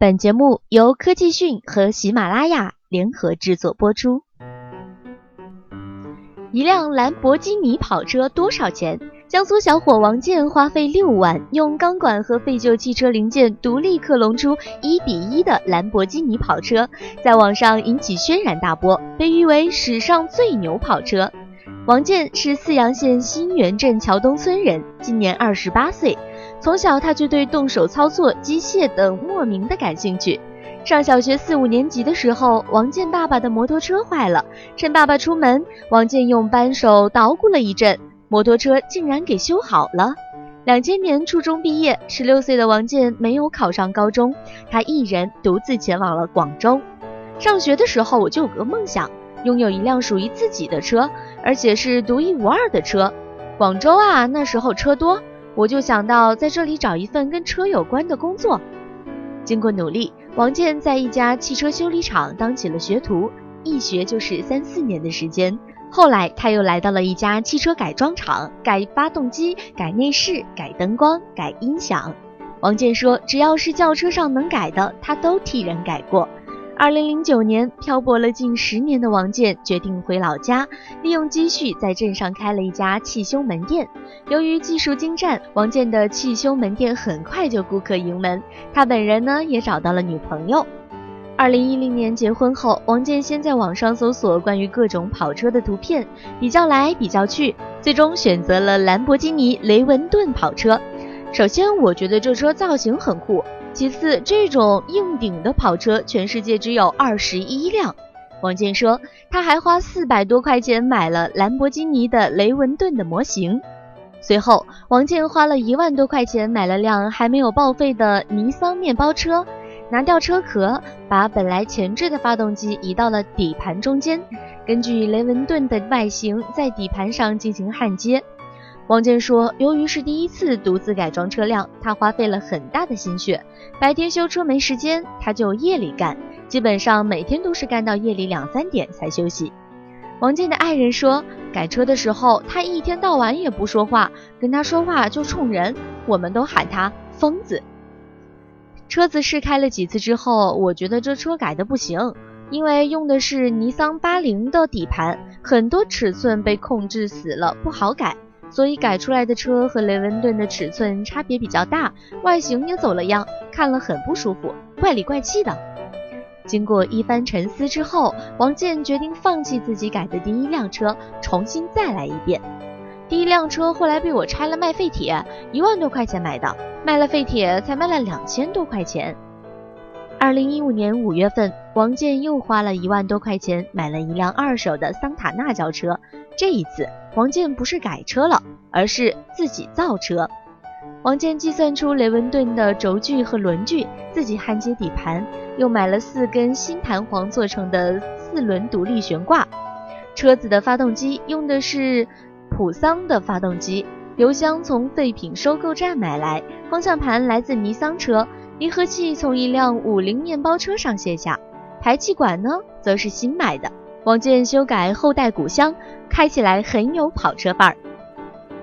本节目由科技讯和喜马拉雅联合制作播出。一辆兰博基尼跑车多少钱？江苏小伙王健花费六万，用钢管和废旧汽车零件独立克隆出一比一的兰博基尼跑车，在网上引起轩然大波，被誉为史上最牛跑车。王健是泗阳县新源镇桥东村人，今年二十八岁。从小他就对动手操作、机械等莫名的感兴趣。上小学四五年级的时候，王健爸爸的摩托车坏了，趁爸爸出门，王健用扳手捣鼓了一阵，摩托车竟然给修好了。两千年初中毕业，十六岁的王健没有考上高中，他一人独自前往了广州。上学的时候，我就有个梦想，拥有一辆属于自己的车，而且是独一无二的车。广州啊，那时候车多。我就想到在这里找一份跟车有关的工作。经过努力，王健在一家汽车修理厂当起了学徒，一学就是三四年的时间。后来他又来到了一家汽车改装厂，改发动机、改内饰、改灯光、改音响。王健说，只要是轿车上能改的，他都替人改过。二零零九年，漂泊了近十年的王健决定回老家，利用积蓄在镇上开了一家汽修门店。由于技术精湛，王健的汽修门店很快就顾客盈门。他本人呢，也找到了女朋友。二零一零年结婚后，王健先在网上搜索关于各种跑车的图片，比较来比较去，最终选择了兰博基尼雷文顿跑车。首先，我觉得这车造型很酷。其次，这种硬顶的跑车，全世界只有二十一辆。王健说，他还花四百多块钱买了兰博基尼的雷文顿的模型。随后，王健花了一万多块钱买了辆还没有报废的尼桑面包车，拿掉车壳，把本来前置的发动机移到了底盘中间，根据雷文顿的外形，在底盘上进行焊接。王健说：“由于是第一次独自改装车辆，他花费了很大的心血。白天修车没时间，他就夜里干，基本上每天都是干到夜里两三点才休息。”王健的爱人说：“改车的时候，他一天到晚也不说话，跟他说话就冲人，我们都喊他疯子。”车子试开了几次之后，我觉得这车改的不行，因为用的是尼桑八零的底盘，很多尺寸被控制死了，不好改。所以改出来的车和雷文顿的尺寸差别比较大，外形也走了样，看了很不舒服，怪里怪气的。经过一番沉思之后，王健决定放弃自己改的第一辆车，重新再来一遍。第一辆车后来被我拆了卖废铁，一万多块钱买的，卖了废铁才卖了两千多块钱。二零一五年五月份，王健又花了一万多块钱买了一辆二手的桑塔纳轿车。这一次，王健不是改车了，而是自己造车。王健计算出雷文顿的轴距和轮距，自己焊接底盘，又买了四根新弹簧做成的四轮独立悬挂。车子的发动机用的是普桑的发动机，油箱从废品收购站买来，方向盘来自尼桑车，离合器从一辆五菱面包车上卸下，排气管呢，则是新买的。王健修改后代鼓箱，开起来很有跑车范儿。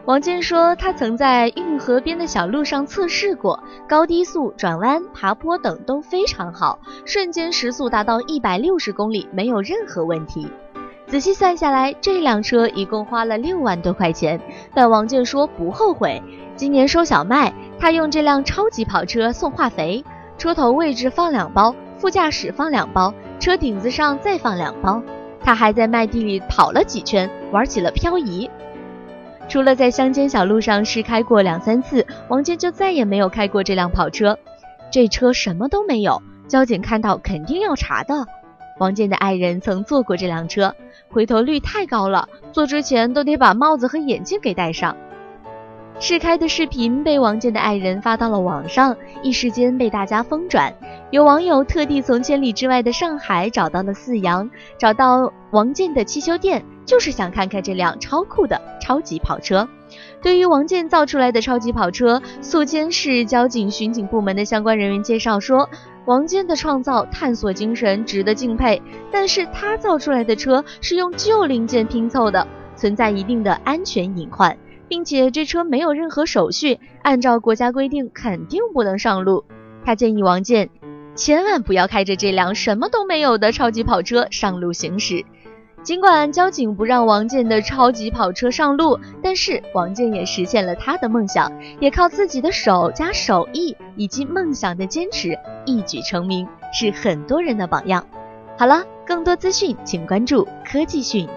王健说，他曾在运河边的小路上测试过，高低速、转弯、爬坡等都非常好，瞬间时速达到一百六十公里，没有任何问题。仔细算下来，这辆车一共花了六万多块钱，但王健说不后悔。今年收小麦，他用这辆超级跑车送化肥，车头位置放两包，副驾驶放两包，车顶子上再放两包。他还在麦地里跑了几圈，玩起了漂移。除了在乡间小路上试开过两三次，王健就再也没有开过这辆跑车。这车什么都没有，交警看到肯定要查的。王健的爱人曾坐过这辆车，回头率太高了，坐之前都得把帽子和眼镜给戴上。试开的视频被王健的爱人发到了网上，一时间被大家疯转。有网友特地从千里之外的上海找到了泗阳，找到王健的汽修店，就是想看看这辆超酷的超级跑车。对于王健造出来的超级跑车，宿迁市交警巡警部门的相关人员介绍说，王健的创造探索精神值得敬佩，但是他造出来的车是用旧零件拼凑的，存在一定的安全隐患。并且这车没有任何手续，按照国家规定肯定不能上路。他建议王健千万不要开着这辆什么都没有的超级跑车上路行驶。尽管交警不让王健的超级跑车上路，但是王健也实现了他的梦想，也靠自己的手加手艺以及梦想的坚持，一举成名，是很多人的榜样。好了，更多资讯请关注科技讯。